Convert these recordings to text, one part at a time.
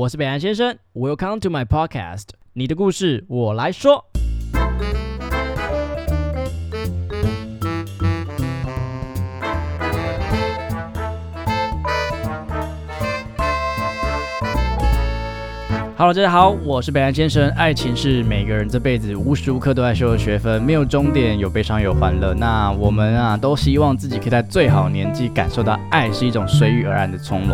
我是北岸先生，Welcome to my podcast，你的故事我来说。好了大家好，我是北岸先生。爱情是每个人这辈子无时无刻都在修的学分，没有终点，有悲伤有欢乐。那我们啊，都希望自己可以在最好年纪感受到爱是一种随遇而安的从容，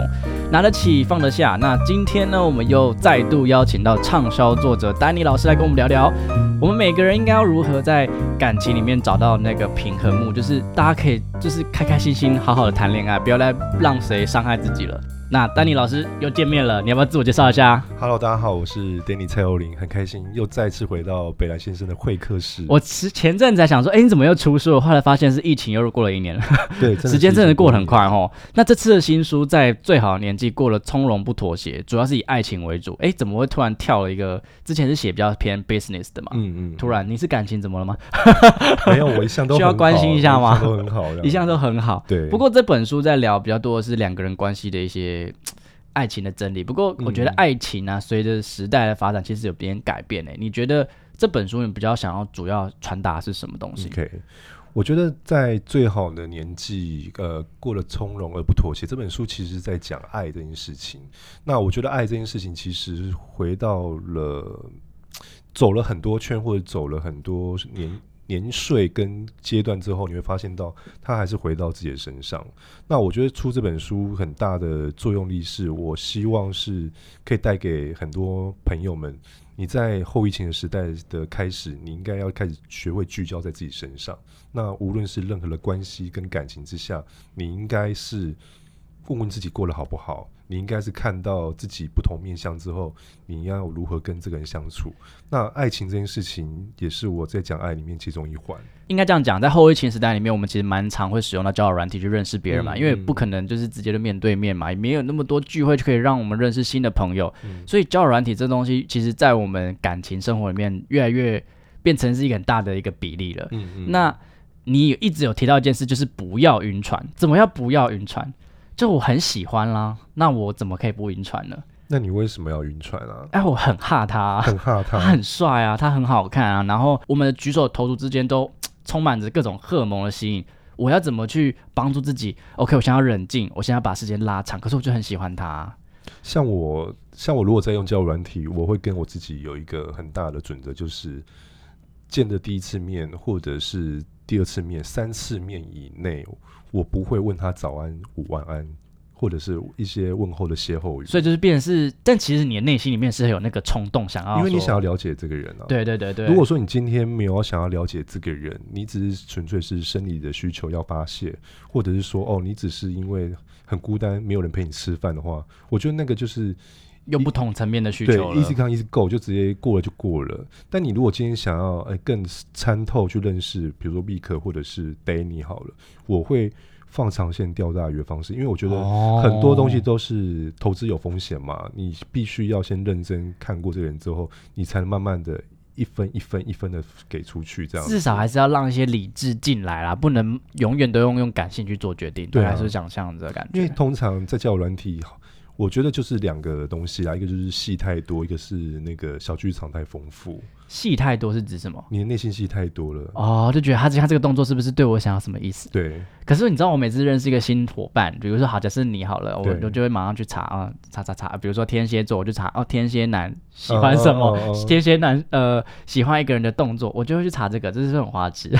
拿得起放得下。那今天呢，我们又再度邀请到畅销作者丹尼老师来跟我们聊聊，我们每个人应该要如何在感情里面找到那个平衡木，就是大家可以就是开开心心好好的谈恋爱，不要再让谁伤害自己了。那丹尼老师又见面了，你要不要自我介绍一下？Hello，大家好，我是 Danny 蔡欧林，很开心又再次回到北兰先生的会客室。我前前阵子还想说，哎，你怎么又出书？后来发现是疫情又过了一年了。对，时间真的过得很快哦。那这次的新书在最好的年纪过了从容不妥协，主要是以爱情为主。哎，怎么会突然跳了一个？之前是写比较偏 business 的嘛。嗯嗯。突然你是感情怎么了吗？没有，我一向都需要关心一下吗？都很好，一向都很好。对。不过这本书在聊比较多的是两个人关系的一些。爱情的真理。不过，我觉得爱情啊，随着时代的发展，其实有点改变诶。你觉得这本书你比较想要主要传达是什么东西？OK，我觉得在最好的年纪，呃，过了从容而不妥协。这本书其实在讲爱这件事情。那我觉得爱这件事情，其实回到了走了很多圈，或者走了很多年。年岁跟阶段之后，你会发现到他还是回到自己的身上。那我觉得出这本书很大的作用力是，我希望是可以带给很多朋友们，你在后疫情的时代的开始，你应该要开始学会聚焦在自己身上。那无论是任何的关系跟感情之下，你应该是问问自己过得好不好。你应该是看到自己不同面相之后，你要如何跟这个人相处？那爱情这件事情也是我在讲爱里面其中一环。应该这样讲，在后疫情时代里面，我们其实蛮常会使用到交友软体去认识别人嘛，因为不可能就是直接的面对面嘛，也没有那么多聚会就可以让我们认识新的朋友。所以交友软体这东西，其实在我们感情生活里面越来越变成是一个很大的一个比例了。嗯嗯。那你一直有提到一件事，就是不要晕船。怎么要不要晕船？就我很喜欢啦，那我怎么可以不晕船呢？那你为什么要晕船啊？哎，我很怕他，很怕他，他很帅啊，他很好看啊，然后我们的举手投足之间都 充满着各种荷尔蒙的吸引。我要怎么去帮助自己？OK，我想要冷静，我现在把时间拉长，可是我就很喜欢他。像我，像我如果在用交友软体，我会跟我自己有一个很大的准则，就是见的第一次面，或者是第二次面，三次面以内。我不会问他早安、午晚安，或者是一些问候的歇后语。所以就是变是，但其实你的内心里面是有那个冲动想要，因为你想要了解这个人啊。对对对对。如果说你今天没有想要了解这个人，你只是纯粹是生理的需求要发泄，或者是说哦，你只是因为很孤单，没有人陪你吃饭的话，我觉得那个就是。用不同层面的需求，对，easy come easy go，就直接过了就过了。但你如果今天想要哎更参透去认识，比如说 B 克或者是 Danny 好了，我会放长线钓大鱼的方式，因为我觉得很多东西都是投资有风险嘛，你必须要先认真看过这个人之后，你才能慢慢的一分一分一分的给出去，这样至少还是要让一些理智进来啦，不能永远都用用感性去做决定，对，还是想这样子的感觉。因为通常在交友软体。我觉得就是两个东西啦，一个就是戏太多，一个是那个小剧场太丰富。戏太多是指什么？你的内心戏太多了哦，就觉得他他这个动作是不是对我想要什么意思？对。可是你知道，我每次认识一个新伙伴，比如说好，假设你好了，我我就会马上去查啊，查查查。比如说天蝎座，我就查哦，天蝎男喜欢什么？天蝎男呃，喜欢一个人的动作，我就会去查这个，这是很花痴。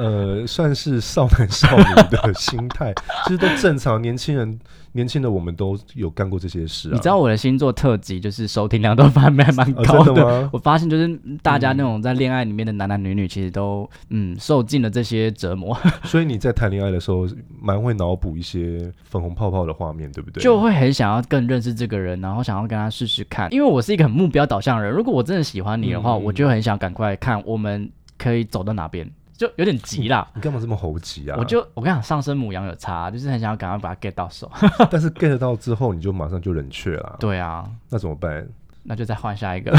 呃，算是少男少女的心态，其实都正常。年轻人，年轻的我们都有干过这些事。你知道我的星座特辑就是收听量都蛮蛮 蛮高的。我发现就是大家那种在恋爱里面的男男女女，其实都嗯受尽了这些折磨。所以你在谈恋爱的时候，蛮会脑补一些粉红泡泡的画面，对不对？就会很想要更认识这个人，然后想要跟他试试看。因为我是一个很目标导向的人，如果我真的喜欢你的话，我就很想赶快看我们可以走到哪边。就有点急啦，你干嘛这么猴急啊？我就我跟你讲，上升母羊有差，就是很想要赶快把它 get 到手，但是 get 到之后，你就马上就冷却了。对啊，那怎么办？那就再换下一个。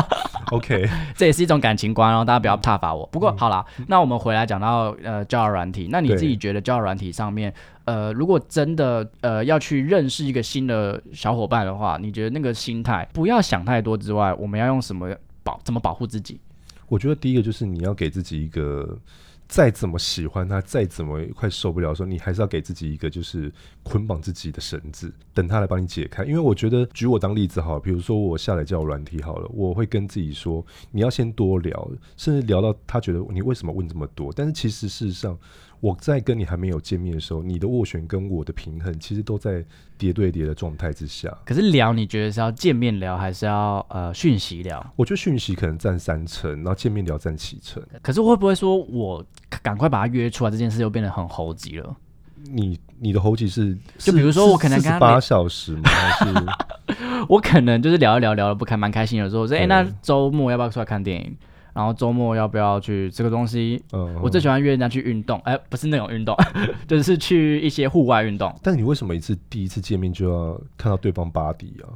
OK，这也是一种感情观哦，大家不要挞伐我。不过好啦，那我们回来讲到呃交友软体，那你自己觉得交友软体上面，呃，如果真的呃要去认识一个新的小伙伴的话，你觉得那个心态不要想太多之外，我们要用什么保怎么保护自己？我觉得第一个就是你要给自己一个，再怎么喜欢他，再怎么快受不了的时候，你还是要给自己一个就是捆绑自己的绳子，等他来帮你解开。因为我觉得，举我当例子好了，比如说我下来叫软体好了，我会跟自己说，你要先多聊，甚至聊到他觉得你为什么问这么多。但是其实事实上，我在跟你还没有见面的时候，你的斡旋跟我的平衡其实都在叠对叠的状态之下。可是聊，你觉得是要见面聊，还是要呃讯息聊？我觉得讯息可能占三成，然后见面聊占七成。可是会不会说我赶快把他约出来，这件事又变得很猴急了？你你的猴急是，就比如说我可能跟他八小时吗？还是 我可能就是聊一聊，聊得不开，蛮开心的时候，我说，哎、对那周末要不要出来看电影？然后周末要不要去吃个东西？嗯，我最喜欢约人家去运动，哎、不是那种运动，就是去一些户外运动。但你为什么一次第一次见面就要看到对方 body 啊？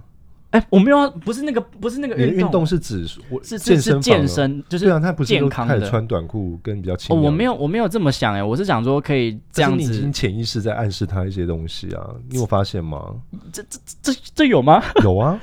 哎、我没有要，不是那个，不是那个运动，运动是指我健身是健身，就是对啊，他不是健康的穿短裤跟比较轻哦，我没有，我没有这么想，哎，我是想说可以这样但是你已经子，潜意识在暗示他一些东西啊，你有发现吗？这这这这有吗？有啊，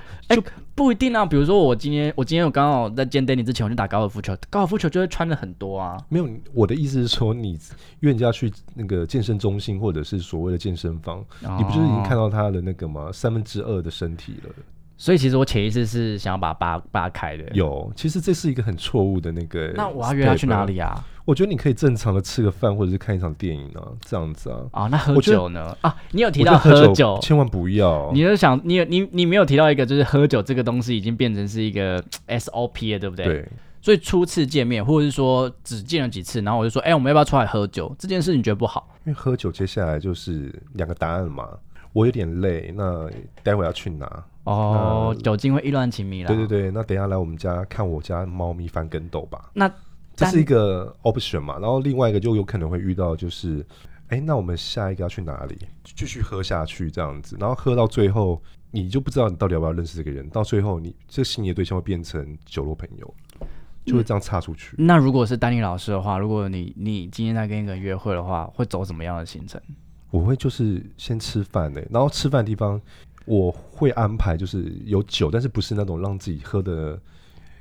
不一定啊，比如说我今天，我今天我刚好在见 Danny 之前，我去打高尔夫球，高尔夫球就会穿的很多啊。没有。我的意思是说，你约人家去那个健身中心或者是所谓的健身房，你不就是已经看哦？到他的那个吗？三分之二的身体了。所以其实我潜意识是想要把它扒扒开的。有，其实这是一个很错误的那个。那我要约他去哪？里啊？我觉得你可以正常的吃个饭，或者是看一场电影啊，这样子啊。啊，那喝酒呢？啊，你有提到喝酒，千万不要。你就想，你有你你没有提到一个，就是喝酒这个东西已经变成是一个 SOP 了，对不对？。对，所以初次见面，或者是说只见了几次，然后我就说，哎、我们要不要出来喝酒？这件事你觉得不好？因为喝酒接下来就是两个答案嘛。我有点累，那待会要去哪？哦，酒精会意乱情迷了。对对对，那等一下来我们家看我家猫咪翻跟斗吧。那这是一个 option 嘛，然后另外一个就有可能会遇到就是，哎，那我们下一个要去哪里？继续喝下去这样子，然后喝到最后，你就不知道你到底要不要认识这个人，到最后你这心仪的对象会变成酒肉朋友，就会这样岔出去。那如果是丹尼老师的话，如果你你今天在跟一个人约会的话，会走什么样的行程？我会就是先吃饭呢、然后吃饭的地方我会安排就是有酒，但是不是那种让自己喝的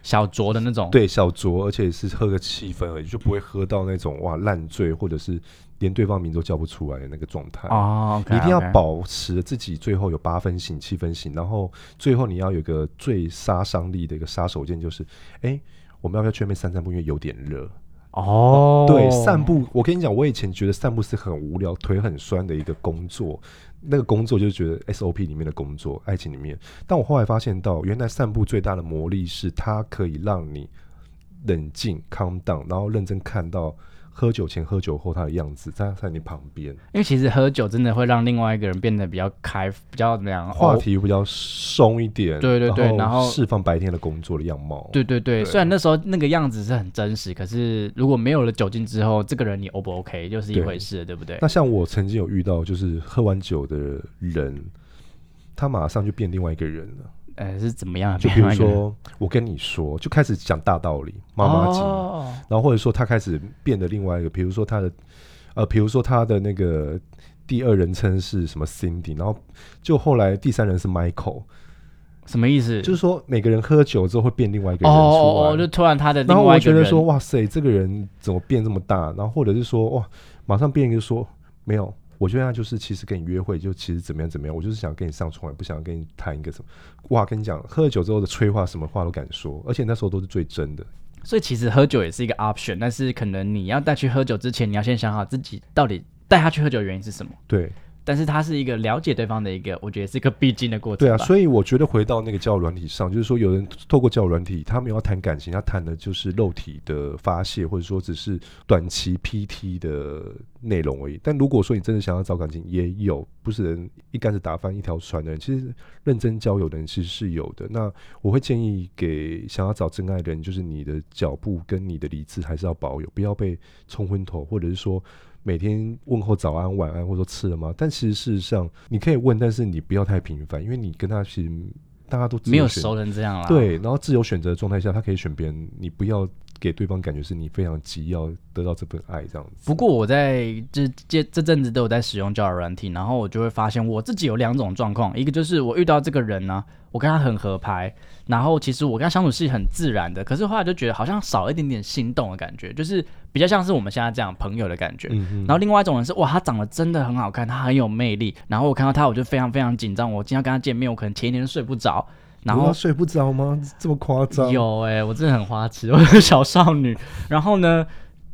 小酌的那种。，对小酌，而且是喝个气氛而已，就不会喝到那种哇烂醉，或者是连对方名都叫不出来的那个状态。哦一定要保持自己最后有八分醒、七分醒，然后最后你要有一个最杀伤力的一个杀手锏，就是哎、我们要不要去外面散散步？因为有点热。哦，对，散步，我跟你讲，我以前觉得散步是很无聊、腿很酸的一个工作，那个工作就是觉得 SOP 里面的工作，爱情里面。但我后来发现到，原来散步最大的魔力是它可以让你冷静、calm down，然后认真看到喝酒前、喝酒后他的样子，在在你旁边，因为其实喝酒真的会让另外一个人变得比较开，比较怎么样？话哦题比较松一点，对对对然后释放白天的工作的样貌。对对对，对虽然那时候那个样子是很真实，可是如果没有了酒精之后，这个人你 O 不 OK 就是一回事了，对不对？那像我曾经有遇到，就是喝完酒的人，他马上就变另外一个人了。呃，是怎么样？就 比如说，我跟你说，就开始讲大道理，妈妈经，哦然后或者说他开始变得另外一个，比如说他的，呃，比如说他的那个第二人称是什么 Cindy，然后就后来第三人是 Michael，什么意思？就是说每个人喝酒之后会变另外一个哦人出来，哦哦，就突然他的然后另外一个人，我觉得说，哇塞，这个人怎么变这么大？然后或者是说，哇，马上变一个说没有。我觉得他就是其实跟你约会，就其实怎么样怎么样，我就是想跟你上床，也不想跟你谈一个什么。哇，跟你讲，喝了酒之后的催化，什么话都敢说，而且那时候都是最真的。所以其实喝酒也是一个 option，但是可能你要带去喝酒之前，你要先想好自己到底带他去喝酒的原因是什么。对但是它是一个了解对方的一个，我觉得是一个必经的过程对啊，所以我觉得回到那个交友软体上，就是说有人透过交友软体，他没有要谈感情，他谈的就是肉体的发泄，或者说只是短期 PT 的内容而已。但如果说你真的想要找感情，也有不是人一竿子打翻一条船的人，其实认真交友的人其实是有的。那我会建议给想要找真爱的人，就是你的脚步跟你的理智还是要保有，不要被冲昏头，或者是说。每天问候早安、晚安，或者说吃了吗？但其实事实上，你可以问，但是你不要太频繁，因为你跟他其实大家都没有熟人这样啦。，对，然后自由选择的状态下，他可以选别人，你不要给对方感觉是你非常急要得到这份爱这样子。不过我在这这这阵子都有在使用交友软体，然后我就会发现我自己有两种状况，一个就是我遇到这个人呢、我跟他很合拍，然后其实我跟他相处是很自然的，可是后来就觉得好像少了一点点心动的感觉，就是比较像是我们现在这样朋友的感觉。然后另外一种人是哇，他长得真的很好看，他很有魅力。然后我看到他，我就非常非常紧张。我今天要跟他见面，我可能前一天就睡不着。然后睡不着吗？这么夸张？有哎、我真的很花痴，我是小少女。然后呢，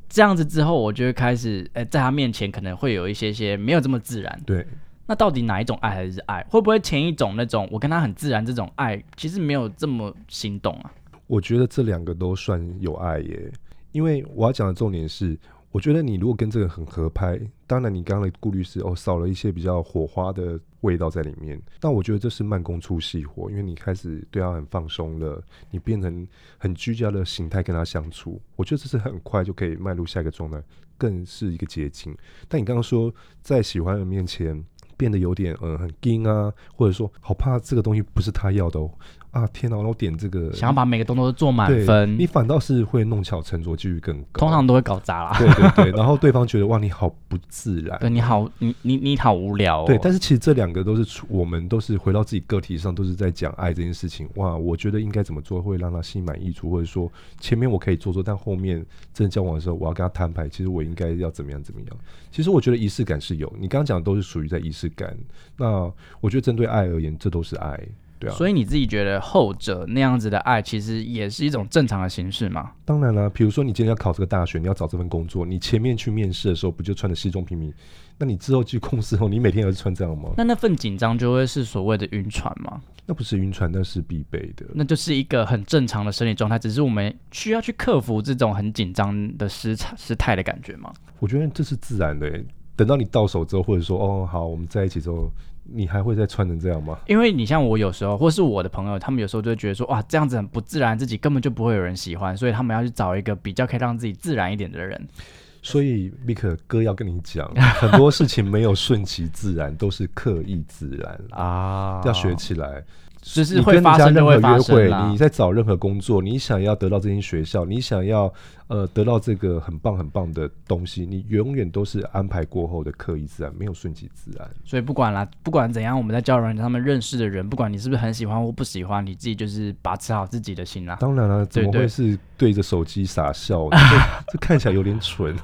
这样子之后，我就会开始哎、在他面前可能会有一些些没有这么自然。对，那到底哪一种爱还是爱？会不会前一种那种我跟他很自然这种爱，其实没有这么心动啊？我觉得这两个都算有爱耶。因为我要讲的重点是，我觉得你如果跟这个很合拍，当然你刚刚的顾虑是哦少了一些比较火花的味道在里面，但我觉得这是慢工出细活，因为你开始对他很放松了，你变成很居家的形态跟他相处，我觉得这是很快就可以迈入下一个状态，更是一个捷径。但你刚刚说在喜欢的人面前变得有点嗯很硬啊，或者说好怕这个东西不是他要的哦啊天哪，我点这个想要把每个动作都做满分你，反倒是会弄巧成拙，几率更高。通常都会搞砸啦。对对对，然后对方觉得哇你好不自然，对你好，你你你好无聊哦。对，但是其实这两个都是出我们都是回到自己个体上，都是在讲爱这件事情。哇，我觉得应该怎么做会让他心满意足，或者说前面我可以做做，但后面真的交往的时候，我要跟他摊牌，其实我应该要怎么样怎么样。其实我觉得仪式感是有，你刚刚讲的都是属于在仪式感。那我觉得针对爱而言，这都是爱，对啊。所以你自己觉得后者那样子的爱，其实也是一种正常的形式吗？当然了，比如说你今天要考这个大学，你要找这份工作，你前面去面试的时候不就穿的西装平民？那你之后去公司后，你每天也是穿这样吗？那那份紧张就会是所谓的晕船吗？那不是晕船，那是必备的。那就是一个很正常的生理状态，只是我们需要去克服这种很紧张的失态失态的感觉吗？我觉得这是自然的欸。等到你到手之后，或者说哦好，我们在一起之后，你还会再穿成这样吗？因为你像我有时候，或是我的朋友，他们有时候就会觉得说，哇，这样子很不自然，自己根本就不会有人喜欢，所以他们要去找一个比较可以让自己自然一点的人。所以米可哥要跟你讲，很多事情没有顺其自然，都是刻意自然，啊要学起来。就是会发生家任何就会发约会，生啦你。在找任何工作，你想要得到这间学校，你想要呃得到这个很棒很棒的东西，你永远都是安排过后的刻意自然，没有顺其自然。所以不管啦，不管怎样，我们在交友软件上面认识的人，不管你是不是很喜欢或不喜欢，你自己就是把持好自己的心啦。当然了，怎么会是对着手机傻笑呢？这这看起来有点蠢。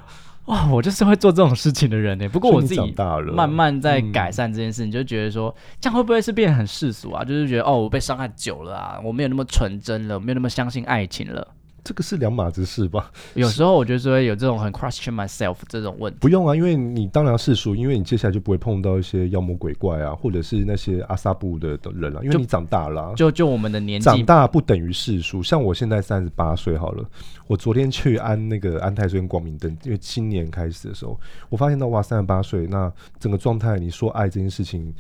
哇，我就是会做这种事情的人呢。不过我自己慢慢在嗯改善这件事，你就觉得说，这样会不会是变得很世俗啊？就是觉得哦，我被伤害久了啊，我没有那么纯真了，我没有那么相信爱情了。这个是两码子事吧？有时候我觉得说有这种很 question myself 这种问题。不用啊，因为你当然世俗，因为你接下来就不会碰到一些妖魔鬼怪啊，或者是那些阿萨布的的人了、因为你长大了啊、就就我们的年长，大不等于世俗。像我现在三十八岁好了，我昨天去安那个安泰岁跟光明灯，因为新年开始的时候，我发现到哇，三十八岁，那整个状态，你说爱这件事情。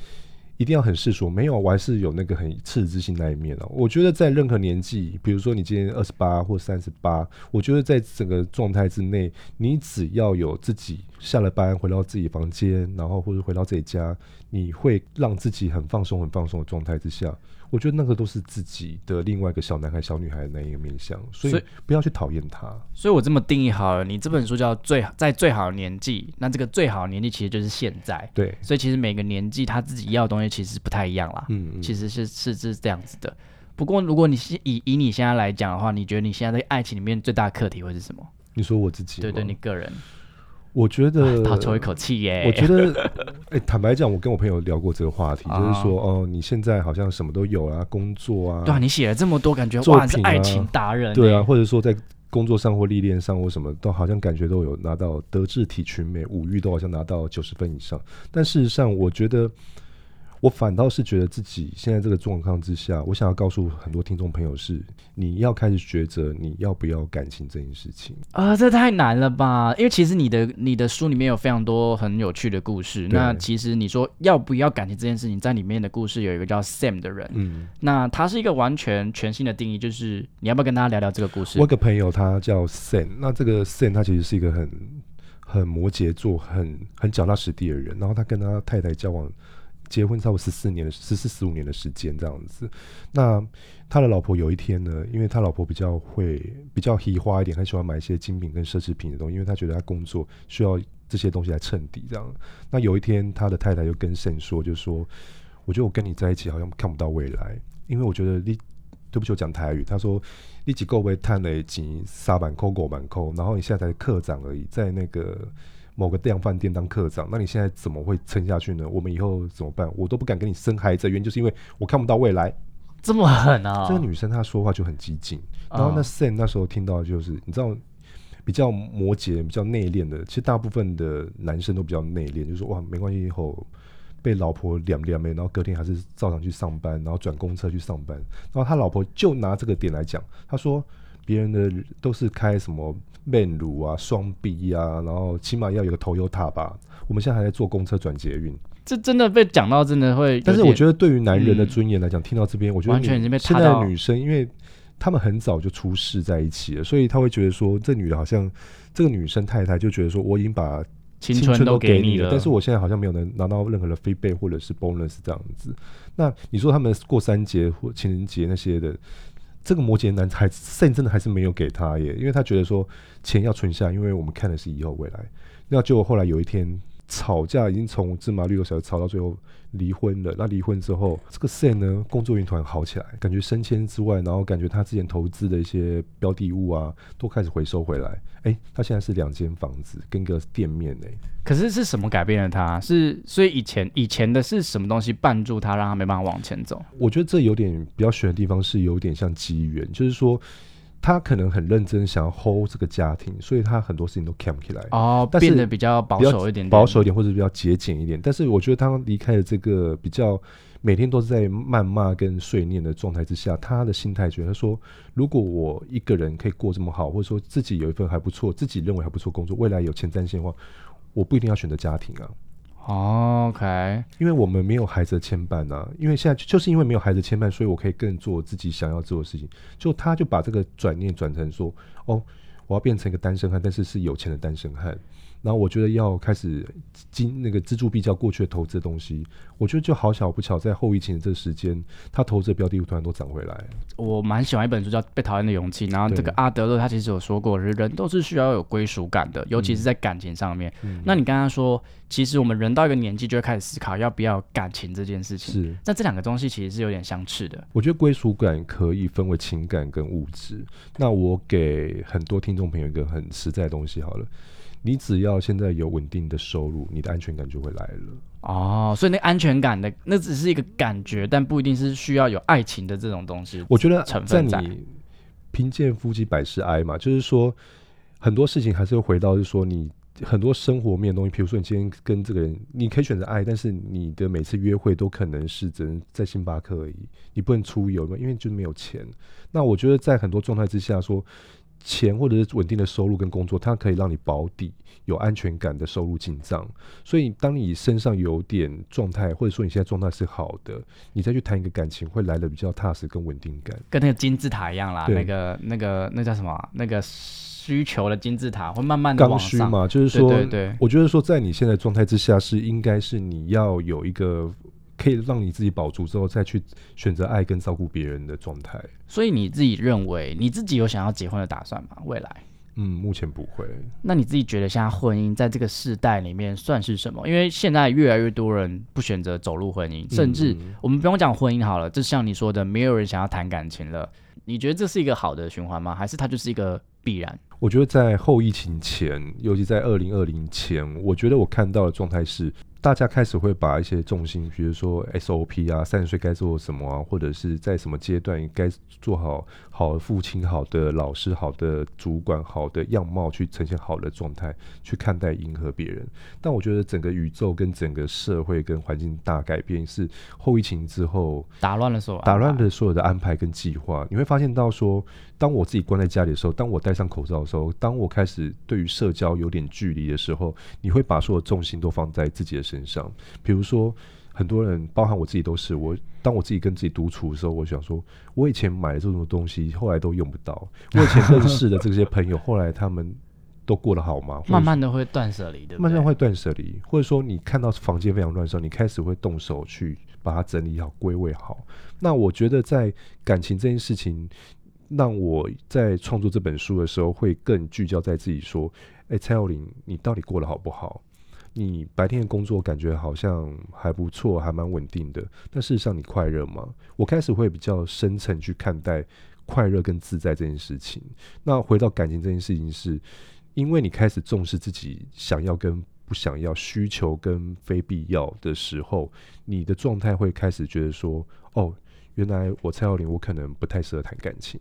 一定要很世俗，没有，我还是有那个很赤子之心那一面哦。我觉得在任何年纪，比如说你今年二十八或三十八，我觉得在整个状态之内，你只要有自己下了班回到自己房间，然后或者回到自己家，你会让自己很放松、很放松的状态之下，我觉得那个都是自己的另外一个小男孩、小女孩的那一个面相，所以不要去讨厌他。所以我这么定义好了，你这本书叫最在最好的年纪，那这个最好的年纪其实就是现在。对，所以其实每个年纪他自己要的东西其实不太一样啦。嗯，嗯其实是是是这样子的。不过如果你是以以你现在来讲的话，你觉得你现在在爱情里面最大的课题会是什么？你说我自己，对对，你个人，我觉得他抽一口气耶。我觉得，哎、坦白讲，我跟我朋友聊过这个话题，啊就是说，哦，你现在好像什么都有啊，工作啊，对啊，你写了这么多，感觉作哇，你是爱情达人。对啊，，或者说在工作上或历练上或什么，都好像感觉都有拿到德智体群美五育都好像拿到九十分以上，但事实上，我觉得。我反倒是觉得自己现在这个状况之下，我想要告诉很多听众朋友是，你要开始抉择你要不要感情这件事情。啊、这太难了吧？因为其实你的你的书里面有非常多很有趣的故事。那其实你说要不要感情这件事情，在里面的故事有一个叫 Sam 的人，嗯，那他是一个完全全新的定义，就是你要不要跟大家聊聊这个故事我有？个朋友，他叫 Sam，那这个 Sam 他其实是一个很很摩羯座、很很脚踏实地的人。然后他跟他太太交往结婚差不多十四年的十四十五年的时间这样子。那他的老婆有一天呢，因为他老婆比较会比较喜花一点，很喜欢买一些精品跟奢侈品的东西，因为他觉得他工作需要这些东西来衬底这样。那有一天他的太太就跟圣说，就说：“我觉得我跟你在一起好像看不到未来，因为我觉得你。”对不起，我讲台语。他说：“你几够位探了几沙板扣狗板扣，然后你现在才科长而已，在那个某个量饭店当科长，那你现在怎么会撑下去呢？我们以后怎么办？我都不敢跟你生孩子，原因就是因为我看不到未来。这么狠啊！这个女生她说话就很激进。然后那 Sam 那时候听到就是，你知道，比较摩羯、比较内敛的，其实大部分的男生都比较内敛，就说哇，没关系，以后。”被老婆两两没，然后隔天还是照常去上班，然后转公车去上班。然后他老婆就拿这个点来讲，他说别人的都是开什么面乳啊、双臂啊，然后起码要有个头油塔吧。我们现在还在坐公车转捷运，这真的被讲到真的会。但是我觉得对于男人的尊严来讲，听到这边，我觉得完全现在的女生，因为他们很早就出世在一起了，所以他会觉得说，这女的好像这个女生太太就觉得说，我已经把。青春都给你了，但是我现在好像没有能拿到任何的 feedback 或者是 bonus 这样子。那你说他们过三节或情人节那些的，这个摩羯男还甚真的还是没有给他耶，因为他觉得说钱要存下，因为我们看的是以后未来。那结果后来有一天吵架，已经从芝麻绿豆小吵到最后。离婚了，那离婚之后，这个 Sen 呢，工作运团好起来，感觉升迁之外，然后感觉他之前投资的一些标的物啊，都开始回收回来。哎，他现在是两间房子跟个店面哎。可是是什么改变了他？是所以以前以前的是什么东西绊住他，让他没办法往前走？我觉得这有点比较悬的地方是有点像机缘，就是说。他可能很认真，想要 hold 这个家庭，所以他很多事情都 c a m 起来哦，变得比较保守一点，保守一点或者比较节俭一点。但是我觉得他离开了这个比较每天都是在谩骂跟碎念的状态之下，他的心态觉得说，如果我一个人可以过这么好，或者说自己有一份还不错，自己认为还不错工作，未来有前瞻性的话，我不一定要选择家庭啊。哦 OK，因为我们没有孩子的牵绊啊，因为现在就是因为没有孩子牵绊，所以我可以更做自己想要做的事情。就他就把这个转念转成说，哦，我要变成一个单身汉，但是是有钱的单身汉。然后我觉得要开始金那个资助比较过去的投资的东西，我觉得就好巧不巧，在后疫情的这个时间，他投资的标的物突然都涨回来。我蛮喜欢一本书叫《被讨厌的勇气》，然后这个阿德勒他其实有说过，人都是需要有归属感的，尤其是在感情上面。那你刚刚说，其实我们人到一个年纪就会开始思考要不要感情这件事情。是，那这两个东西其实是有点相斥的。我觉得归属感可以分为情感跟物质。那我给很多听众朋友一个很实在的东西好了。你只要现在有稳定的收入，你的安全感就会来了。哦，所以那安全感的那只是一个感觉，但不一定是需要有爱情的这种东西。我觉得成分在你贫贱夫妻百事哀嘛，就是说很多事情还是会回到，就是说你很多生活面的东西，比如说你今天跟这个人，你可以选择爱，但是你的每次约会都可能是只能在星巴克而已，你不能出游嘛，因为就是没有钱。那我觉得在很多状态之下说。钱或者是稳定的收入跟工作，它可以让你保底，有安全感的收入进账。所以，当你身上有点状态，或者说你现在状态是好的，你再去谈一个感情，会来的比较踏实跟稳定感。跟那个金字塔一样啦，那个那个那叫什么？那个需求的金字塔会慢慢的刚需嘛，就是说，对对，我觉得说，在你现在状态之下，是应该是你要有一个。可以让你自己保住之后，再去选择爱跟照顾别人的状态。所以你自己认为你自己有想要结婚的打算吗？未来？嗯，目前不会。那你自己觉得，现在婚姻在这个世代里面算是什么？因为现在越来越多人不选择走入婚姻，甚至我们不用讲婚姻好了，就像你说的，没有人想要谈感情了。你觉得这是一个好的循环吗？还是它就是一个必然？我觉得在后疫情前，尤其在二零二零前，我觉得我看到的状态是。大家开始会把一些重心，比如说 SOP 啊，三十岁该做什么啊，或者是在什么阶段该做好好的父亲、好的老师、好的主管、好的样貌，去呈现好的状态，去看待、迎合别人。但我觉得整个宇宙跟整个社会跟环境大改变，是后疫情之后打乱了所有打乱了所有的安排跟计划。你会发现到说，当我自己关在家里的时候，当我戴上口罩的时候，当我开始对于社交有点距离的时候，你会把所有重心都放在自己的。身上，比如说，很多人，包含我自己，都是我。当我自己跟自己独处的时候，我想说，我以前买的这种东西，后来都用不到。我以前认识的这些朋友，后来他们都过得好吗？慢慢的会断舍离，对不对？慢慢会断舍离，或者说你看到房间非常乱的时候，你开始会动手去把它整理好、归位好。那我觉得在感情这件事情，让我在创作这本书的时候，会更聚焦在自己说：，哎，蔡佑林，你到底过得好不好？你白天的工作感觉好像还不错，还蛮稳定的，但事实上你快乐吗？我开始会比较深层去看待快乐跟自在这件事情。那回到感情这件事情是。因为你开始重视自己想要跟不想要、需求跟非必要的时候，你的状态会开始觉得说：“哦，原来我蔡耀林，我可能不太适合谈感情，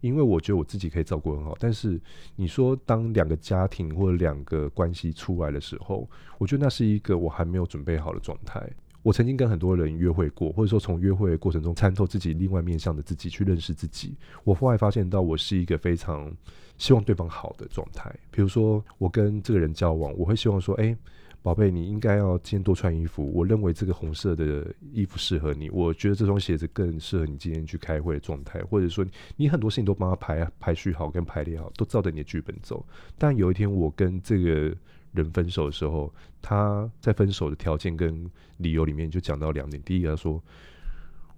因为我觉得我自己可以照顾很好。但是你说，当两个家庭或者两个关系出来的时候，我觉得那是一个我还没有准备好的状态。我曾经跟很多人约会过，或者说从约会的过程中参透自己另外面向的自己，去认识自己。我后来发现到，我是一个非常……希望对方好的状态，比如说我跟这个人交往，我会希望说，哎，宝贝，你应该要今天多穿衣服。我认为这个红色的衣服适合你，我觉得这双鞋子更适合你今天去开会的状态，或者说你很多事情都帮他排排序好跟排列好，都照着你的剧本走。但有一天我跟这个人分手的时候，他在分手的条件跟理由里面就讲到两点，第一个他说，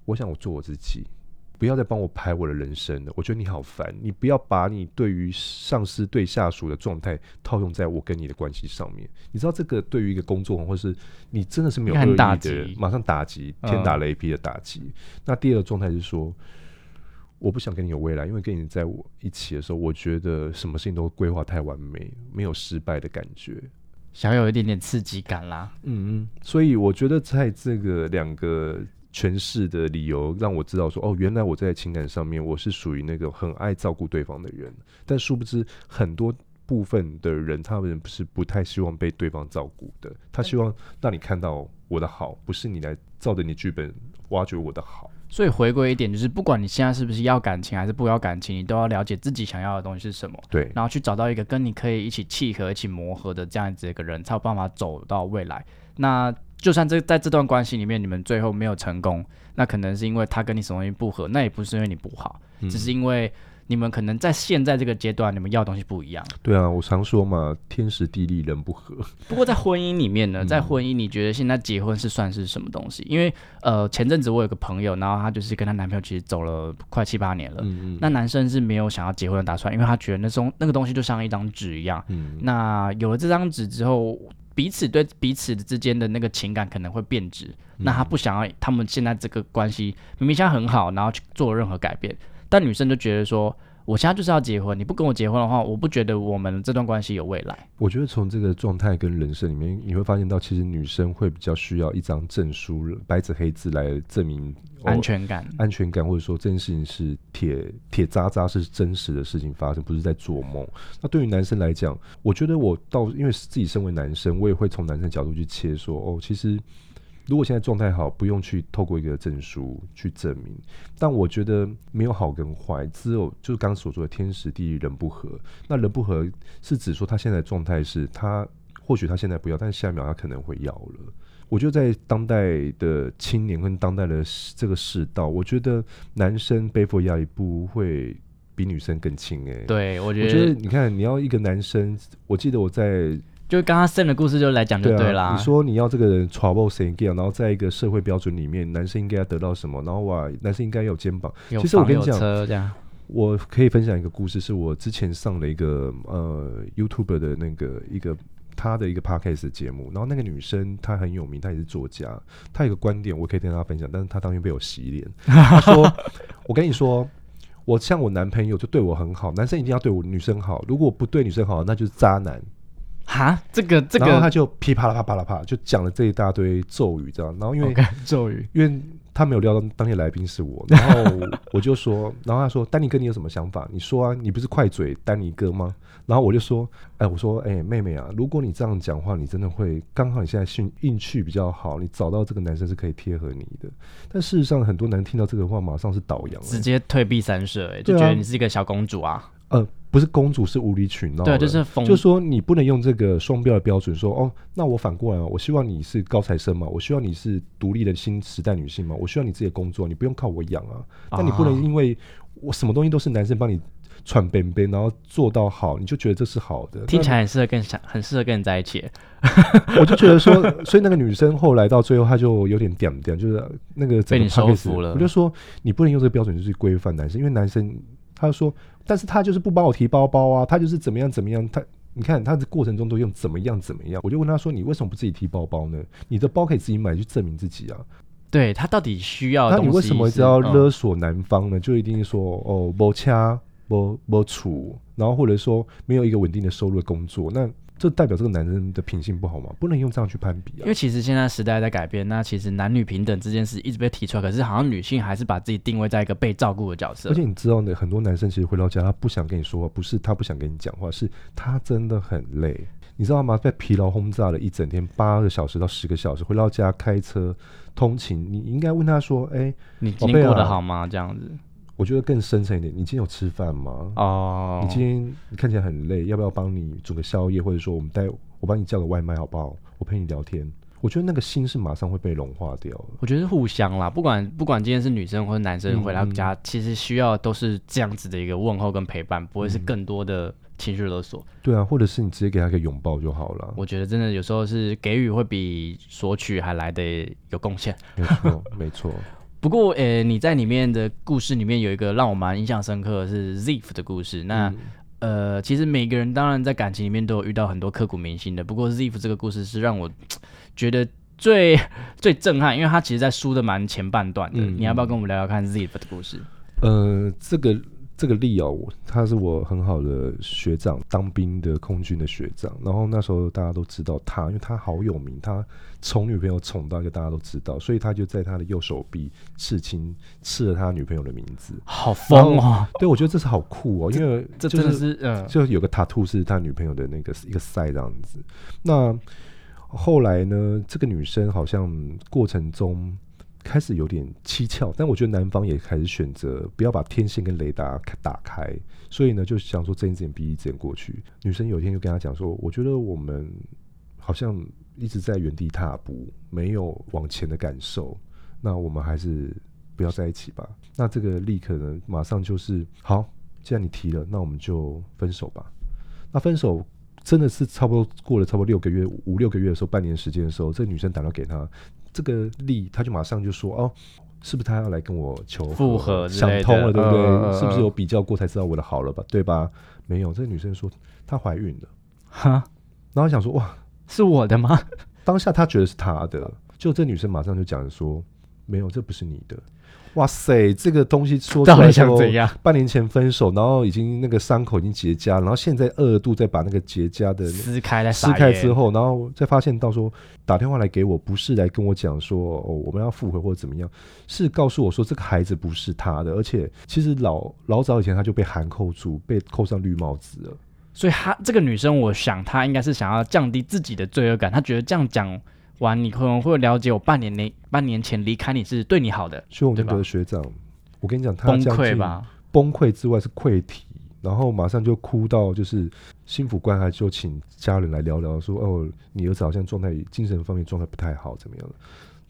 我想我做我自己。不要再帮我排我的人生了，我觉得你好烦。你不要把你对于上司对下属的状态套用在我跟你的关系上面。你知道这个对于一个工作，或是你真的是没有恶意的，马上打击，天打雷劈的打击。那第二个状态是说，我不想跟你有未来，因为跟你在我一起的时候，我觉得什么事情都规划太完美，没有失败的感觉，想有一点点刺激感啦。嗯嗯，所以我觉得在这个两个。诠释的理由让我知道说，哦，原来我在情感上面我是属于那个很爱照顾对方的人，但殊不知很多部分的人，他们不是不太希望被对方照顾的，他希望让你看到我的好，不是你来照着你剧本挖掘我的好。所以回归一点，就是不管你现在是不是要感情还是不要感情，你都要了解自己想要的东西是什么，对，然后去找到一个跟你可以一起契合、一起磨合的这样子一个人，才有办法走到未来。那就算这在这段关系里面，你们最后没有成功，那可能是因为他跟你什么东西不合，那也不是因为你不好，只是因为你们可能在现在这个阶段，你们要的东西不一样。对啊，我常说嘛，天时地利人不和。不过在婚姻里面呢，在婚姻，你觉得现在结婚是算是什么东西？因为呃，前阵子我有个朋友，然后她就是跟她男朋友其实走了快七八年了，那男生是没有想要结婚的打算，因为他觉得那种那个东西就像一张纸一样。那有了这张纸之后。彼此对彼此之间的那个情感可能会变质，那他不想要他们现在这个关系明明现在很好，然后去做任何改变，但女生就觉得说。我现在就是要结婚，你不跟我结婚的话，我不觉得我们这段关系有未来。我觉得从这个状态跟人生里面，你会发现到，其实女生会比较需要一张证书，白纸黑字来证明安全感、安全感，或者说这件事情是铁铁渣渣，是真实的事情发生，不是在做梦。那对于男生来讲，我觉得我到，因为自己身为男生，我也会从男生角度去切，说哦，其实。如果现在状态好，不用去透过一个证书去证明。但我觉得没有好跟坏，只有就是刚所说的天时地利人不和。那人不和是指说他现在状态是他或许他现在不要，但是下一秒他可能会要了。我觉得在当代的青年跟当代的这个世道，我觉得男生背负压力不会比女生更轻哎。对，我觉得你看你要一个男生，我记得我在。就刚刚剩的故事就来讲就对啦。你说你要这个人 trouble saying 然后在一个社会标准里面，男生应该要得到什么？然后哇，男生应该有肩膀。其实我跟你讲，我可以分享一个故事，是我之前上了一个呃 YouTube 的那个一个他的一个 podcast 节目。然后那个女生她很有名，她也是作家。她有个观点，我可以跟大家分享，但是她当天被我洗脸。她说：“我跟你说，我像我男朋友就对我很好，男生一定要对我女生好。如果不对女生好，那就是渣男。”哈，这个这个，然后他就噼啪啦啪啪啦啪，就讲了这一大堆咒语，这样。然后因为咒语，因为他没有料到当天来宾是我，然后我就说，然后他说：“丹尼哥，你有什么想法？你说啊，你不是快嘴丹尼哥吗？”然后我就说：“哎，我说，哎，妹妹啊，如果你这样讲话，你真的会刚好你现在运运气比较好，你找到这个男生是可以贴合你的。但事实上，很多男人听到这个话，马上是倒洋，直接退避三舍，哎，就觉得你是一个小公主啊。”呃，不是公主，是无理取闹。对，就是就说你不能用这个双标的标准说哦，那我反过来，我希望你是高材生嘛，我希望你是独立的新时代女性嘛，我需要你自己的工作，你不用靠我养啊。但你不能因为我什么东西都是男生帮你喘边边，然后做到好，你就觉得这是好的。听起来很适合跟想，很适合跟人在一起。我就觉得说，所以那个女生后来到最后，她就有点点点，就是那个被你收服了。我就说，你不能用这个标准就是规范男生，因为男生他说，但是他就是不帮我提包包啊，他就是怎么样怎么样，他你看他的过程中都用怎么样怎么样。我就问他说，你为什么不自己提包包呢？你的包可以自己买去证明自己啊。对他到底需要？那你为什么一直要勒索男方呢？就一定说哦，不掐不不处，然后或者说没有一个稳定的收入的工作，那。这代表这个男人的品性不好吗？不能用这样去攀比啊！因为其实现在时代在改变，那其实男女平等这件事一直被提出来，可是好像女性还是把自己定位在一个被照顾的角色。而且你知道呢，很多男生其实回到家，他不想跟你说话，不是他不想跟你讲话，是他真的很累，你知道吗？被疲劳轰炸了一整天，八个小时到十个小时，回到家开车通勤，你应该问他说：“哎，你今天过得好吗？”这样子。我觉得更深层一点，你今天有吃饭吗？哦，你今天你看起来很累，要不要帮你煮个宵夜，或者说我们带我帮你叫个外卖好不好？我陪你聊天，我觉得那个心是马上会被融化掉的。我觉得是互相啦，不管不管今天是女生或者男生回到家，其实需要都是这样子的一个问候跟陪伴，不会是更多的情绪勒索。对啊，或者是你直接给他一个拥抱就好了。我觉得真的有时候是给予会比索取还来的有贡献。没错，没错。不过，呃，你在里面的故事里面有一个让我蛮印象深刻的是 Ziff 的故事。那，呃，其实每个人当然在感情里面都有遇到很多刻骨铭心的。不过 Ziff 这个故事是让我觉得最 最震撼，因为他其实在书的蛮前半段的。你要不要跟我们聊聊看 Ziff 的故事？呃，这个。这个利哦，他是我很好的学长，当兵的空军的学长。然后那时候大家都知道他，因为他好有名，他宠女朋友宠到一个大家都知道，所以他就在他的右手臂刺青，刺了他女朋友的名字。好疯哦！对，我觉得这是好酷哦，因为这真的是嗯，就有个 tattoo 是他女朋友的那个一个赛这样子。那后来呢，这个女生好像过程中。开始有点蹊跷，但我觉得男方也开始选择不要把天线跟雷达打开，所以呢，就想说睁一只眼闭一只眼过去。女生有一天就跟他讲说：“我觉得我们好像一直在原地踏步，没有往前的感受，那我们还是不要在一起吧。”那这个立刻呢，马上就是好，既然你提了，那我们就分手吧。那分手真的是差不多过了差不多六个月、五六个月的时候，半年时间的时候，这女生打电话给他。这个力，他就马上就说：“哦，是不是他要来跟我求复合？想通了，对不对？是不是有比较过才知道我的好了吧？对吧？没有，这个女生说她怀孕了，哈，然后想说哇，是我的吗？当下他觉得是他的，就这女生马上就讲说，没有，这不是你的。”哇塞，这个东西说出来想怎样？半年前分手，然后已经那个伤口已经结痂，然后现在二度再把那个结痂的撕开撕开之后，然后再发现到说打电话来给我，不是来跟我讲说哦我们要复合或者怎么样，是告诉我说这个孩子不是他的，而且其实老老早以前他就被含扣住，被扣上绿帽子了。所以她这个女生，我想她应该是想要降低自己的罪恶感，她觉得这样讲。完，你可能会了解我半年内、半年前离开你是对你好的，所以我们的学长，我跟你讲，他崩溃吧，崩溃之外是溃体，然后马上就哭到就是心腹官还就请家人来聊聊，说哦，你儿子好像状态精神方面状态不太好，怎么样了？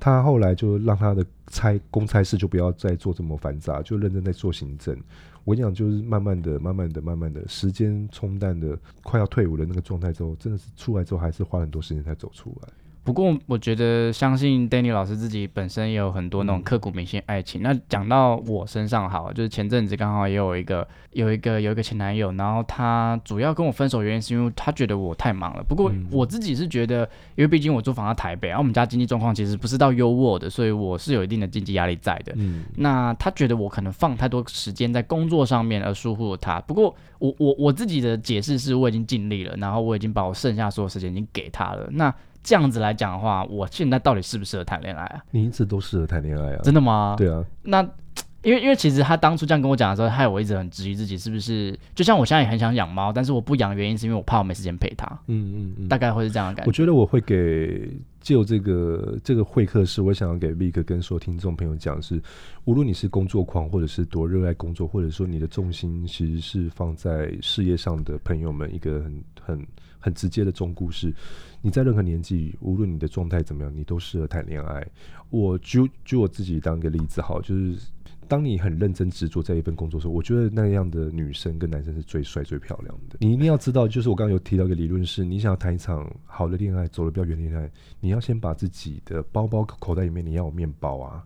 他后来就让他的差公差事就不要再做这么繁杂，就认真在做行政。我跟你讲，就是慢慢的、慢慢的、慢慢的，时间冲淡的，快要退伍的那个状态之后，真的是出来之后还是花很多时间才走出来。不过，我觉得相信 Danny 老师自己本身也有很多那种刻骨铭心爱情。那讲到我身上，好，就是前阵子刚好也有一个有一个有一个前男友，然后他主要跟我分手原因是因为他觉得我太忙了。不过我自己是觉得，因为毕竟我租房在台北，然后我们家经济状况其实不是到优渥的，所以我是有一定的经济压力在的。嗯，那他觉得我可能放太多时间在工作上面而疏忽了他。不过我我我自己的解释是我已经尽力了，然后我已经把我剩下所有时间已经给他了。那这样子来讲的话，我现在到底适不适合谈恋爱啊？你一直都适合谈恋爱啊？真的吗？对啊。那 因为因为其实他当初这样跟我讲的时候，害我一直很质疑自己是不是。就像我现在也很想养猫，但是我不养的原因是因为我怕我没时间陪它。嗯嗯嗯。大概会是这样的感觉。我觉得我会给就这个这个会客室，我想要给 Vick 跟所有听众朋友讲是，无论你是工作狂，或者是多热爱工作，或者说你的重心其实是放在事业上的朋友们，一个很很。很直接的中故事，你在任何年纪，无论你的状态怎么样，你都适合谈恋爱。我举举我自己当个例子，好，就是当你很认真执着在一份工作的时候，我觉得那样的女生跟男生是最帅最漂亮的。你一定要知道，就是我刚刚有提到一个理论是，你想要谈一场好的恋爱，走的比较远的恋爱，你要先把自己的包包口袋里面你要有面包啊。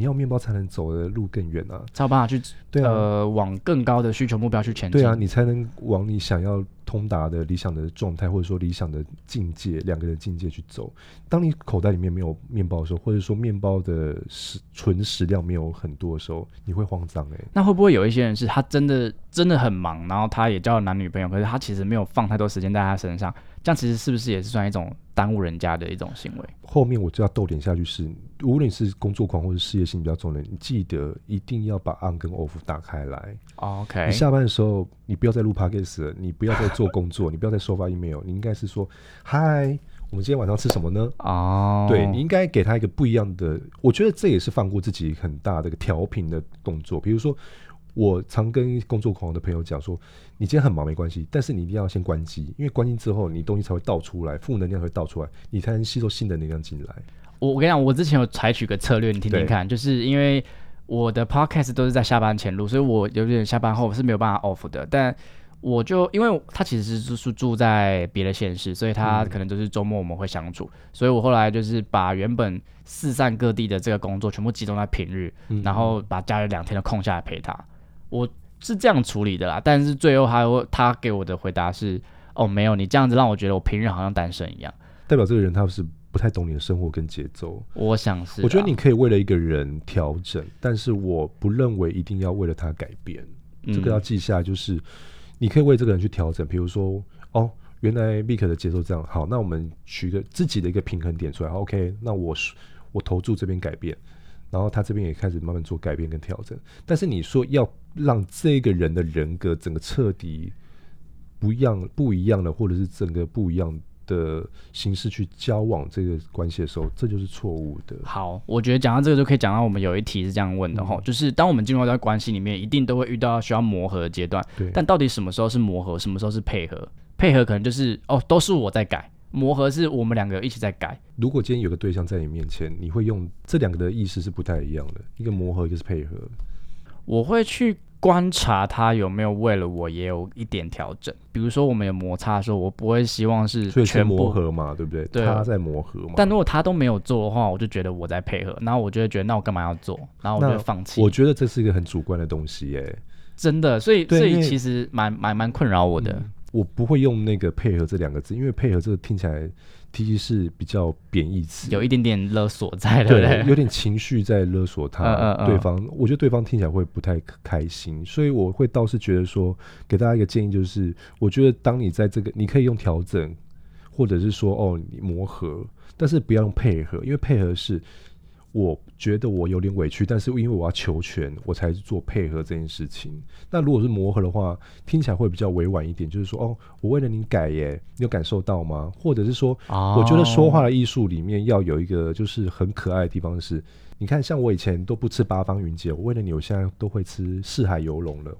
你要面包才能走的路更远啊，才有办法去对啊呃往更高的需求目标去前进。对啊，你才能往你想要通达的理想的状态，或者说理想的境界，两个人境界去走。当你口袋里面没有面包的时候，或者说面包的食纯食量没有很多的时候，你会慌张哎、那会不会有一些人是他真的真的很忙，然后他也交了男女朋友，可是他其实没有放太多时间在他身上，这样其实是不是也是算一种耽误人家的一种行为？后面我就要逗点下去是，无论你是工作狂或者事业心比较重的人，你记得一定要把 on 跟 off 打开来。OK，你下班的时候，你不要再录 podcast 了，你不要再做工作，你不要再收发 email，你应该是说，嗨，我们今天晚上吃什么呢？哦，对你应该给他一个不一样的，我觉得这也是放过自己很大的一个调频的动作。比如说，我常跟工作狂的朋友讲说，你今天很忙没关系，但是你一定要先关机，因为关机之后，你东西才会倒出来，负能量会倒出来，你才能吸收新的能量进来。我我跟你讲，我之前有采取个策略，你听听看，就是因为我的 podcast 都是在下班前录，所以我有点下班后是没有办法 off 的。但我就因为他其实是是住在别的县市，所以他嗯可能就是周末我们会相处，所以我后来就是把原本四散各地的这个工作全部集中在平日，嗯然后把假日两天都空下来陪他。我是这样处理的啦，但是最后他会他给我的回答是：哦，没有，你这样子让我觉得我平日好像单身一样。代表这个人他是不太懂你的生活跟节奏。我想是啊，我觉得你可以为了一个人调整，但是我不认为一定要为了他改变。这个要嗯记下来，就是你可以为这个人去调整。比如说，哦，原来 Vick 的节奏这样，好，那我们取一个自己的一个平衡点出来。OK，那我是我投注这边改变，然后他这边也开始慢慢做改变跟调整。但是你说要让这个人的人格整个彻底不一样、不一样的，或者是整个不一样的形式去交往这个关系的时候，这就是错误的。好，我觉得讲到这个就可以讲到我们有一题是这样问的哈，就是当我们进入到关系里面，一定都会遇到需要磨合的阶段，对，但到底什么时候是磨合，什么时候是配合？配合可能就是哦，都是我在改，磨合是我们两个一起在改。如果今天有个对象在你面前，你会用这两个的意思是不太一样的，一个磨合，一个是配合。我会去观察他有没有为了我也有一点调整，比如说我们有摩擦的时候，我不会希望是全部磨。合嘛，对不对？对他在磨合嘛。但如果他都没有做的话，我就觉得我在配合，然后我就会觉得那我干嘛要做，然后我就放弃。我觉得这是一个很主观的东西耶。真的，所以所以其实蛮蛮蛮困扰我的。嗯我不会用那个配合这两个字，因为配合这个听起来其实是比较贬义词，有一点点勒索在，对对，有点情绪在勒索他，嗯嗯嗯。对方，我觉得对方听起来会不太开心，所以我会倒是觉得说，给大家一个建议，就是我觉得当你在这个，你可以用调整，或者是说哦你磨合，但是不要用配合，因为配合是我觉得我有点委屈，但是因为我要求全，我才做配合这件事情。那如果是磨合的话，听起来会比较委婉一点，就是说哦，我为了你改耶，你有感受到吗？或者是说，我觉得说话的艺术里面要有一个就是很可爱的地方是，你看像我以前都不吃八方云集，我为了你，我现在都会吃四海游龙了。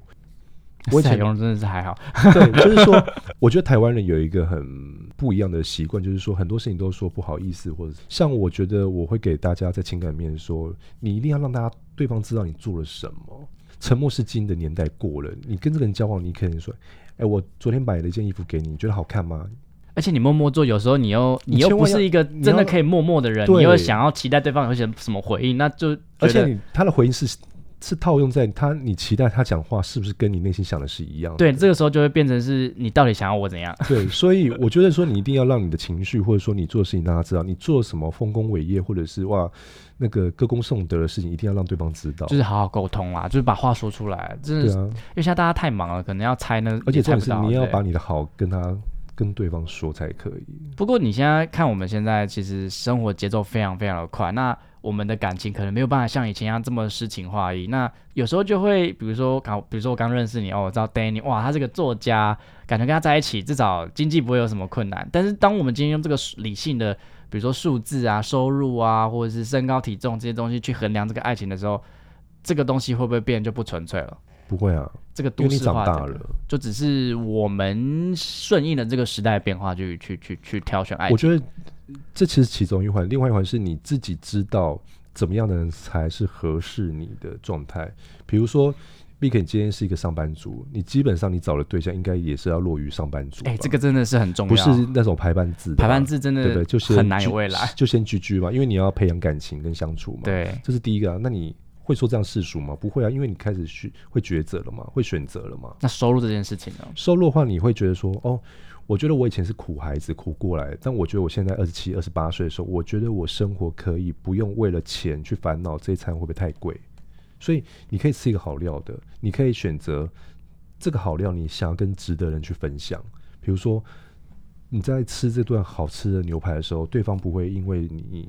我采用真的是还好，对，就是说，我觉得台湾人有一个很不一样的习惯，就是说很多事情都说不好意思，或者像我觉得我会给大家在情感面说，你一定要让大家对方知道你做了什么。沉默是金的年代过了，你跟这个人交往，你可能说，哎、我昨天买了一件衣服给你，你觉得好看吗？而且你默默做，有时候你又你你又不是一个真的可以默默的人，对你又想要期待对方有些什么回应，那就而且你他的回应是是套用在他，你期待他讲话是不是跟你内心想的是一样的？对这个时候就会变成是你到底想要我怎样？对，所以我觉得说你一定要让你的情绪，或者说你做的事情让他知道，你做什么丰功伟业，或者是哇那个歌功颂德的事情，一定要让对方知道。就是好好沟通啦，就是把话说出来，真的因为现在大家太忙了，可能要猜呢，而且重点是你要把你的好跟他跟对方说才可以。不过你现在看我们现在其实生活节奏非常非常的快，那我们的感情可能没有办法像以前一样这么诗情画意。那有时候就会，比如说刚，比如说我刚认识你哦，我知道 Danny，哇，他是个作家，感觉跟他在一起至少经济不会有什么困难。但是当我们今天用这个理性的，比如说数字啊、收入啊，或者是身高体重这些东西去衡量这个爱情的时候，这个东西会不会变就不纯粹了？不会啊，这个都市化的长大了。就只是我们顺应了这个时代变化去去去去挑选爱情。我觉得这其实其中一环，另外一环是你自己知道怎么样的人才是合适你的状态？比如说。毕肯今天是一个上班族，你基本上你找的对象应该也是要落于上班族。哎，这个真的是很重要，不是那种排班制。排班制真的对对，就很难有未来，就先居居嘛，因为你要培养感情跟相处嘛。对，这是第一个啊。那你会说这样世俗吗？不会啊，因为你开始去会抉择了嘛，会选择了嘛。那收入这件事情呢？收入的话，你会觉得说，哦，我觉得我以前是苦孩子，苦过来，但我觉得我现在二十七、二十八岁的时候，我觉得我生活可以不用为了钱去烦恼这一餐会不会太贵。所以你可以吃一个好料的，你可以选择这个好料，你想要跟值得人去分享。比如说你在吃这顿好吃的牛排的时候，对方不会因为你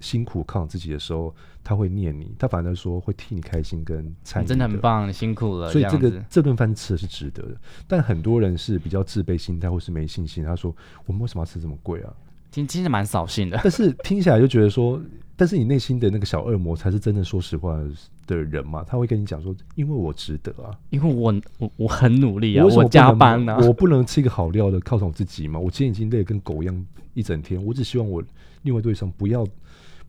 辛苦犒自己的时候，他会念你，他反而说会替你开心跟参与。真的很棒，辛苦了。所以这个这顿饭吃的是值得的。但很多人是比较自卑心态或是没信心，他说我们为什么要吃这么贵啊？听听着蛮扫兴的。但是听起来就觉得说。但是你内心的那个小恶魔才是真的说实话的人嘛？他会跟你讲说：“因为我值得啊，因为我我我很努力啊，我加班啊，我不能吃一个好料的犒赏自己嘛？我今天已经累跟狗一样一整天，我只希望我另外对象不要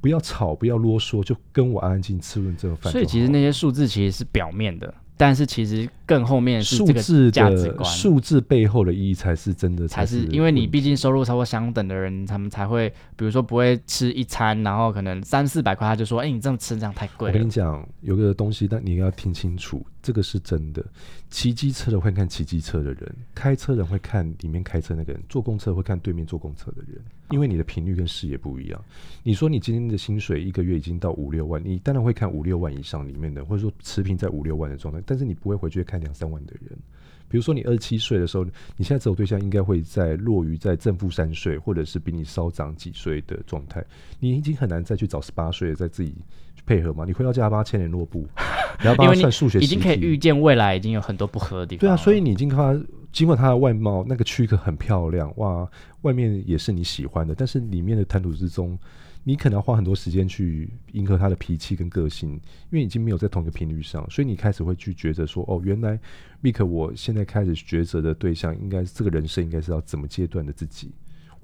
不要吵，不要啰嗦，就跟我安安静静吃顿这个饭。所以其实那些数字其实是表面的。”但是其实更后面数字的数字背后的意义才是真的，才是因为你毕竟收入超过相等的人，他们才会，比如说不会吃一餐，然后可能三四百块，他就说，哎，你这么吃这样太贵。我跟你讲，有个东西，但你要听清楚，这个是真的。骑机车的会看骑机车的人，开车人会看里面开车那个人，坐公车会看对面坐公车的人。因为你的频率跟视野不一样，你说你今天的薪水一个月已经到五六万，你当然会看五六万以上里面的，或者说持平在五六万的状态，但是你不会回去看两三万的人。比如说你二十七岁的时候，你现在择偶对象应该会在落于在正负三岁，或者是比你稍长几岁的状态，你已经很难再去找十八岁的再自己去配合嘛？你回到家八千联络部，然后帮他算数学，已经可以预见未来已经有很多不合的地方。对啊，所以你已经看。尽管他的外貌那个躯壳很漂亮，哇，外面也是你喜欢的，但是里面的谈吐之中，你可能要花很多时间去迎合他的脾气跟个性，因为已经没有在同一个频率上，所以你开始会去抉择说，哦，原来 Vick，我现在开始抉择的对象，应该是这个人生应该是要怎么阶段的自己。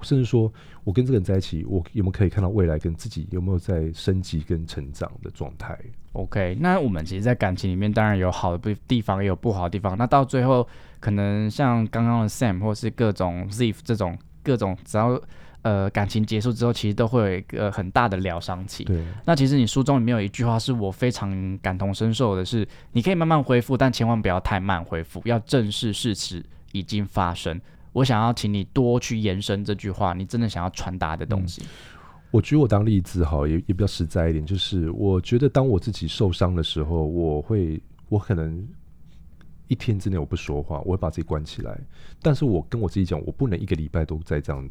甚至说，我跟这个人在一起，我有没有可以看到未来，跟自己有没有在升级跟成长的状态？OK，那我们其实，在感情里面，当然有好的地方，也有不好的地方。那到最后，可能像刚刚的 Sam 或是各种 Ziff 这种各种，只要呃感情结束之后，其实都会有一个很大的疗伤期。对。那其实你书中里面有一句话，是我非常感同身受的，是你可以慢慢恢复，但千万不要太慢恢复，要正视事实已经发生。我想要请你多去延伸这句话，你真的想要传达的东西。我举我当例子哈，也也比较实在一点，就是我觉得当我自己受伤的时候，我会，我可能一天之内我不说话，我会把自己关起来，但是我跟我自己讲，我不能一个礼拜都在这样。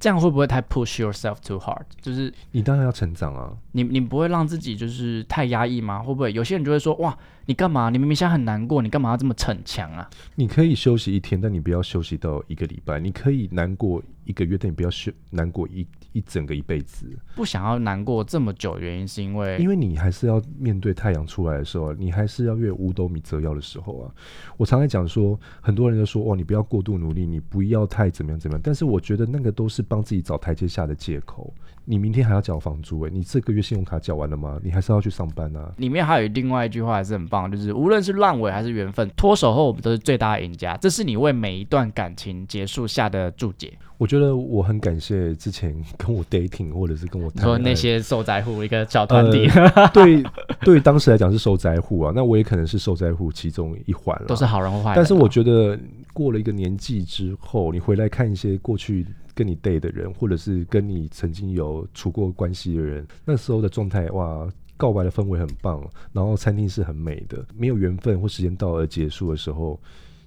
这样会不会太 push yourself too hard？就是你当然要成长啊，你你不会让自己就是太压抑吗？会不会有些人就会说哇，你干嘛？你明明现在很难过，你干嘛要这么逞强啊？你可以休息一天，但你不要休息到一个礼拜。你可以难过一个月，但你不要去难过一。一整个一辈子不想要难过这么久，原因是因为因为你还是要面对太阳出来的时候，你还是要越五斗米折腰的时候啊。我常常讲说，很多人都说哦，你不要过度努力，你不要太怎么样怎么样。但是我觉得那个都是帮自己找台阶下的借口。你明天还要缴房租诶，你这个月信用卡缴完了吗？你还是要去上班啊。里面还有另外一句话还是很棒，就是无论是烂尾还是缘分，脱手后我们都是最大的赢家。这是你为每一段感情结束下的注解。我觉得我很感谢之前跟我 dating 或者是跟我说那些受灾户一个小团体，对 对，当时来讲是受灾户啊，那我也可能是受灾户其中一环了。都是好人或坏人。但是我觉得过了一个年纪之后，你回来看一些过去跟你 date 的人，或者是跟你曾经有处过关系的人，那时候的状态哇，告白的氛围很棒，然后餐厅是很美的，没有缘分或时间到而结束的时候，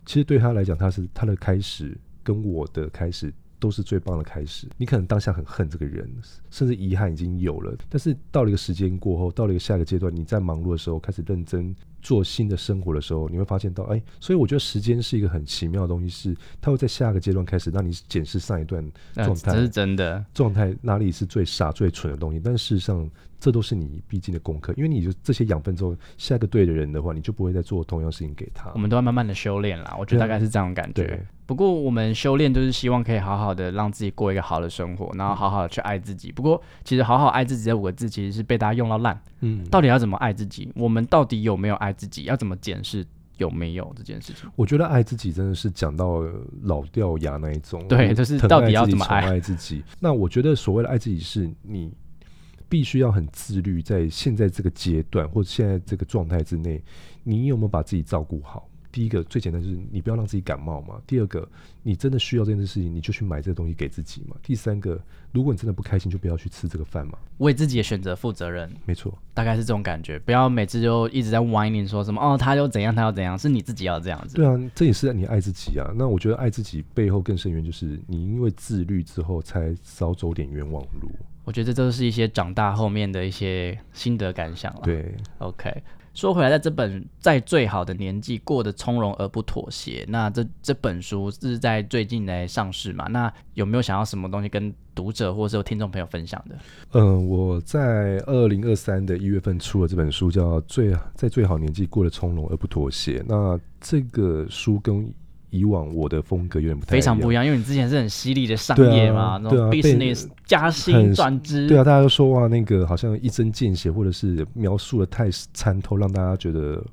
其实对他来讲，他是他的开始跟我的开始。都是最棒的开始。你可能当下很恨这个人，甚至遗憾已经有了。但是到了一个时间过后，到了一个下一个阶段，你在忙碌的时候开始认真做新的生活的时候，你会发现到，哎，所以我觉得时间是一个很奇妙的东西，是它会在下个阶段开始让你检视上一段状态，这是真的状态哪里是最傻最蠢的东西，但事实上。这都是你必经的功课，因为你就这些养分之后，下一个对的人的话，你就不会再做同样事情给他。我们都要慢慢的修炼啦，我觉得大概是这种感觉。不过我们修炼就是希望可以好好的让自己过一个好的生活，然后好好的去爱自己。不过其实好好爱自己这五个字其实是被大家用到烂。嗯，到底要怎么爱自己？我们到底有没有爱自己？要怎么检视有没有这件事情？我觉得爱自己真的是讲到老掉牙那一种。对，就是到底要怎么爱自己？那我觉得所谓的爱自己是你。必须要很自律，在现在这个阶段或者现在这个状态之内，你有没有把自己照顾好？第一个最简单就是你不要让自己感冒嘛。第二个，你真的需要这件事情，你就去买这个东西给自己嘛。第三个，如果你真的不开心，就不要去吃这个饭嘛。为自己的选择负责任，没错，大概是这种感觉。不要每次就一直在 whining 说什么哦，他又怎样，他又怎样，是你自己要这样子。对啊，这也是你爱自己啊。那我觉得爱自己背后更深远，就是你因为自律之后，才少走点冤枉路。我觉得这都是一些长大后面的一些心得感想了。对，OK。说回来，在这本在最好的年纪过得从容而不妥协，那这这本书是在最近来上市嘛？那有没有想要什么东西跟读者或者是听众朋友分享的？嗯，我在二零二三的一月份出了这本书，叫《最在最好年纪过得从容而不妥协》。那这个书跟以往我的风格有点不太非常不一样，因为你之前是很犀利的商业嘛，那种 business 加薪转职，对啊，大家都说哇，那个好像一针见血，或者是描述的太参透，让大家觉得。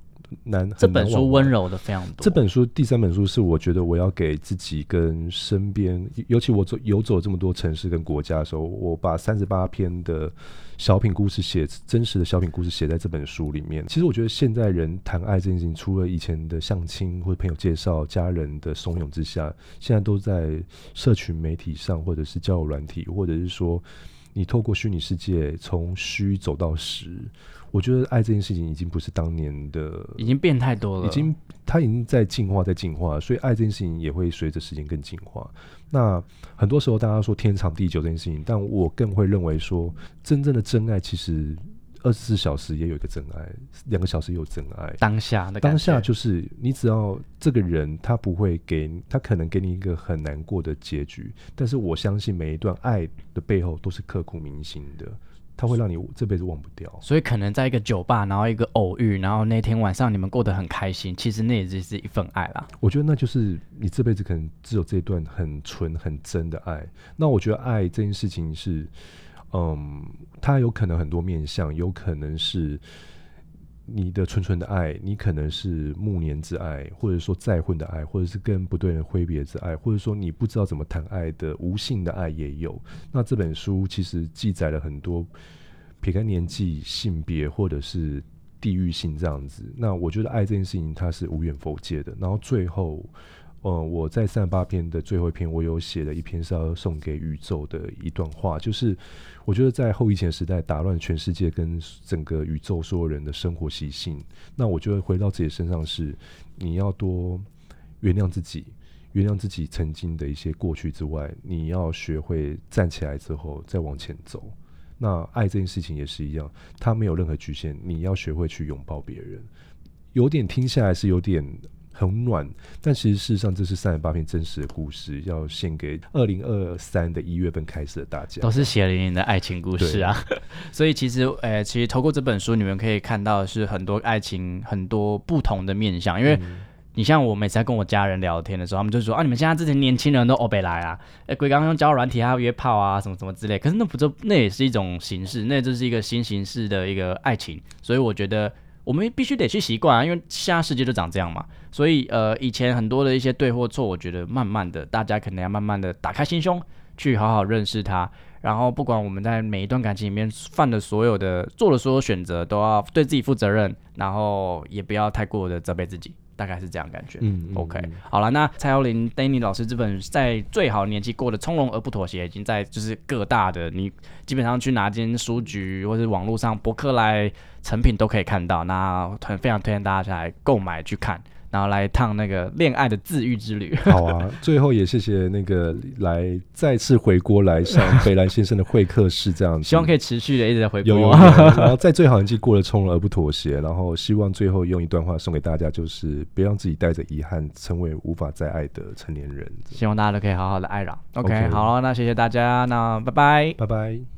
难，这本书温柔的非常多。这本书第三本书是我觉得我要给自己跟身边，尤其我走游走这么多城市跟国家的时候，我把三十八篇的小品故事写真实的小品故事写在这本书里面。其实我觉得现在人谈爱这件事情，除了以前的相亲或者朋友介绍、家人的怂恿之下，现在都在社群媒体上，或者是交友软体，或者是说你透过虚拟世界从虚走到实。我觉得爱这件事情已经不是当年的，已经变太多了，已经它已经在进化，在进化，所以爱这件事情也会随着时间更进化。那很多时候大家说天长地久这件事情，但我更会认为说，真正的真爱其实二十四小时也有一个真爱，两个小时也有真爱。当下的当下就是你只要这个人他不会给他可能给你一个很难过的结局，但是我相信每一段爱的背后都是刻骨铭心的。他会让你这辈子忘不掉，所以可能在一个酒吧，然后一个偶遇，然后那天晚上你们过得很开心，其实那也只是一份爱啦。我觉得那就是你这辈子可能只有这段很纯很真的爱。那我觉得爱这件事情是，嗯，它有可能很多面相，有可能是。你的纯纯的爱，你可能是暮年之爱，或者说再婚的爱，或者是跟不对人挥别之爱，或者说你不知道怎么谈爱的无性的爱也有。那这本书其实记载了很多，撇开年纪、性别或者是地域性这样子。那我觉得爱这件事情它是无远否界的。然后最后。嗯，我在三十八篇的最后一篇，我有写了一篇是要送给宇宙的一段话，就是我觉得在后疫情时代打乱全世界跟整个宇宙所有人的生活习性，那我觉得回到自己身上是你要多原谅自己，原谅自己曾经的一些过去之外，你要学会站起来之后再往前走。那爱这件事情也是一样，它没有任何局限，你要学会去拥抱别人。有点听下来是有点。很暖，但其实事实上这是三十八篇真实的故事，要献给二零二三的一月份开始的大家，都是血淋淋的爱情故事啊。所以其实，呃，其实透过这本书，你们可以看到是很多爱情很多不同的面相。因为你像我每次在跟我家人聊天的时候，他们就说啊，你们现在这些年轻人都欧北来啊，哎，鬼刚刚用交友软体还要约炮啊，什么什么之类。可是那不就那也是一种形式，那就是一个新形式的一个爱情。所以我觉得。我们必须得去习惯啊，因为现在世界就长这样嘛。所以呃，以前很多的一些对或错，我觉得慢慢的，大家可能要慢慢的打开心胸，去好好认识他。然后不管我们在每一段感情里面犯的所有的、做的所有选择，都要对自己负责任，然后也不要太过的责备自己。大概是这样感觉。嗯，OK，好了，那蔡耀林 Danny 老师这本在最好年纪过得从容而不妥协，已经在就是各大的你基本上去哪间书局或者网络上博客来成品都可以看到。那很非常推荐大家来购买去看。然后来一趟那个恋爱的自愈之旅。好啊，最后也谢谢那个来再次回国来上北兰先生的会客室，这样子，希望可以持续的一直在回有有有，国。然后在最好年纪过了从容而不妥协，然后希望最后用一段话送给大家，就是别让自己带着遗憾成为无法再爱的成年人。希望大家都可以好好的爱了。OK，, 好了，那谢谢大家，那拜拜。拜拜。